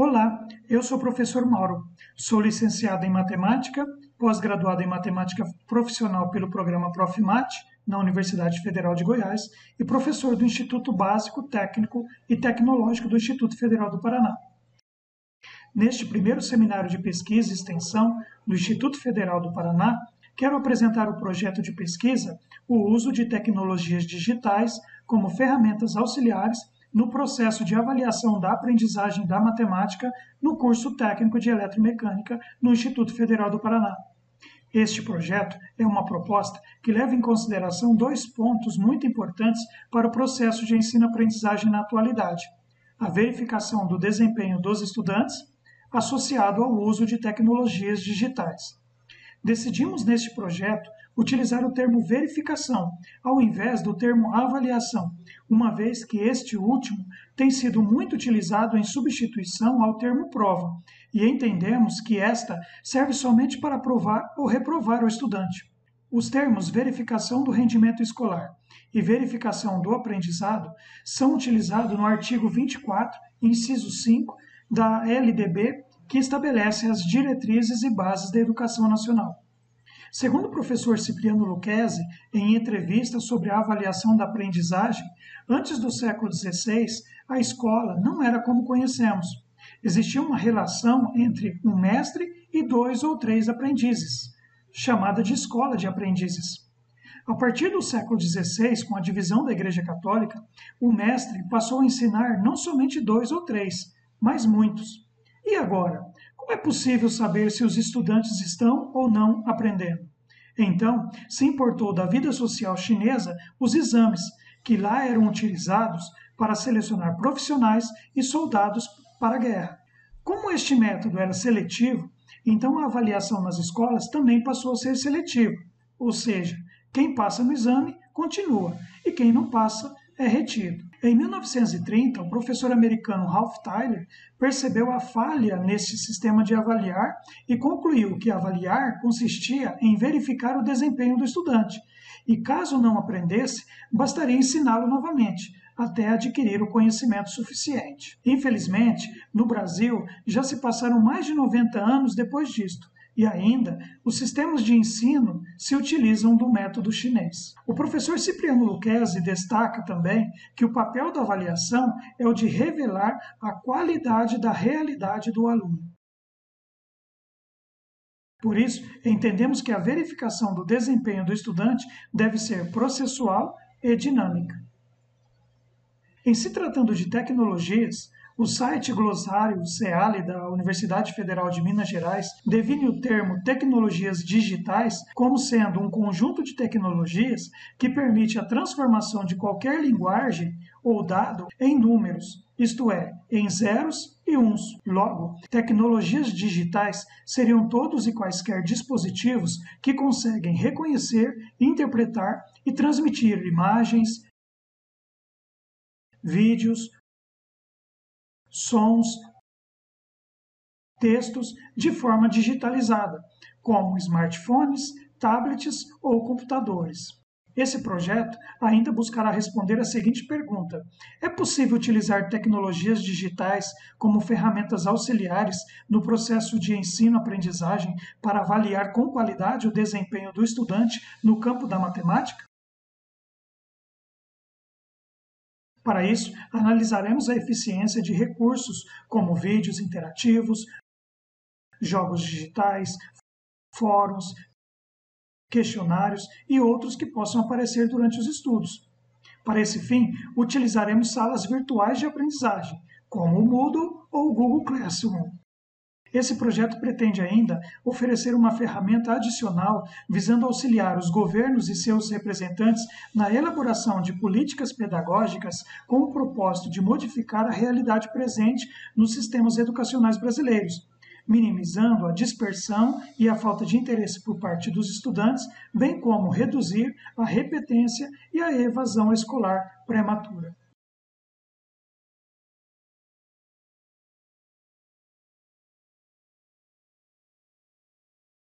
Olá, eu sou o professor Mauro. Sou licenciado em matemática, pós-graduado em matemática profissional pelo programa Profmat na Universidade Federal de Goiás e professor do Instituto Básico, Técnico e Tecnológico do Instituto Federal do Paraná. Neste primeiro seminário de pesquisa e extensão do Instituto Federal do Paraná, quero apresentar o projeto de pesquisa O uso de tecnologias digitais como ferramentas auxiliares no processo de avaliação da aprendizagem da matemática no curso técnico de eletromecânica no Instituto Federal do Paraná. Este projeto é uma proposta que leva em consideração dois pontos muito importantes para o processo de ensino-aprendizagem na atualidade: a verificação do desempenho dos estudantes, associado ao uso de tecnologias digitais. Decidimos neste projeto utilizar o termo verificação, ao invés do termo avaliação, uma vez que este último tem sido muito utilizado em substituição ao termo prova, e entendemos que esta serve somente para aprovar ou reprovar o estudante. Os termos verificação do rendimento escolar e verificação do aprendizado são utilizados no artigo 24, inciso 5 da LDB que estabelece as diretrizes e bases da educação nacional. Segundo o professor Cipriano Lucchesi, em entrevista sobre a avaliação da aprendizagem, antes do século XVI, a escola não era como conhecemos. Existia uma relação entre um mestre e dois ou três aprendizes, chamada de escola de aprendizes. A partir do século XVI, com a divisão da Igreja Católica, o mestre passou a ensinar não somente dois ou três, mas muitos. E agora? Como é possível saber se os estudantes estão ou não aprendendo? Então, se importou da vida social chinesa os exames, que lá eram utilizados para selecionar profissionais e soldados para a guerra. Como este método era seletivo, então a avaliação nas escolas também passou a ser seletiva, ou seja, quem passa no exame continua e quem não passa é retido. Em 1930, o professor americano Ralph Tyler percebeu a falha nesse sistema de avaliar e concluiu que avaliar consistia em verificar o desempenho do estudante, e caso não aprendesse, bastaria ensiná-lo novamente, até adquirir o conhecimento suficiente. Infelizmente, no Brasil, já se passaram mais de 90 anos depois disto, e ainda, os sistemas de ensino se utilizam do método chinês. O professor Cipriano Lucchesi destaca também que o papel da avaliação é o de revelar a qualidade da realidade do aluno. Por isso, entendemos que a verificação do desempenho do estudante deve ser processual e dinâmica. Em se tratando de tecnologias, o site glossário CEALI da Universidade Federal de Minas Gerais define o termo tecnologias digitais como sendo um conjunto de tecnologias que permite a transformação de qualquer linguagem ou dado em números, isto é, em zeros e uns. Logo, tecnologias digitais seriam todos e quaisquer dispositivos que conseguem reconhecer, interpretar e transmitir imagens, vídeos, sons, textos de forma digitalizada, como smartphones, tablets ou computadores. Esse projeto ainda buscará responder a seguinte pergunta: é possível utilizar tecnologias digitais como ferramentas auxiliares no processo de ensino-aprendizagem para avaliar com qualidade o desempenho do estudante no campo da matemática? Para isso, analisaremos a eficiência de recursos como vídeos interativos, jogos digitais, fóruns, questionários e outros que possam aparecer durante os estudos. Para esse fim, utilizaremos salas virtuais de aprendizagem, como o Moodle ou o Google Classroom. Esse projeto pretende ainda oferecer uma ferramenta adicional visando auxiliar os governos e seus representantes na elaboração de políticas pedagógicas com o propósito de modificar a realidade presente nos sistemas educacionais brasileiros, minimizando a dispersão e a falta de interesse por parte dos estudantes, bem como reduzir a repetência e a evasão escolar prematura.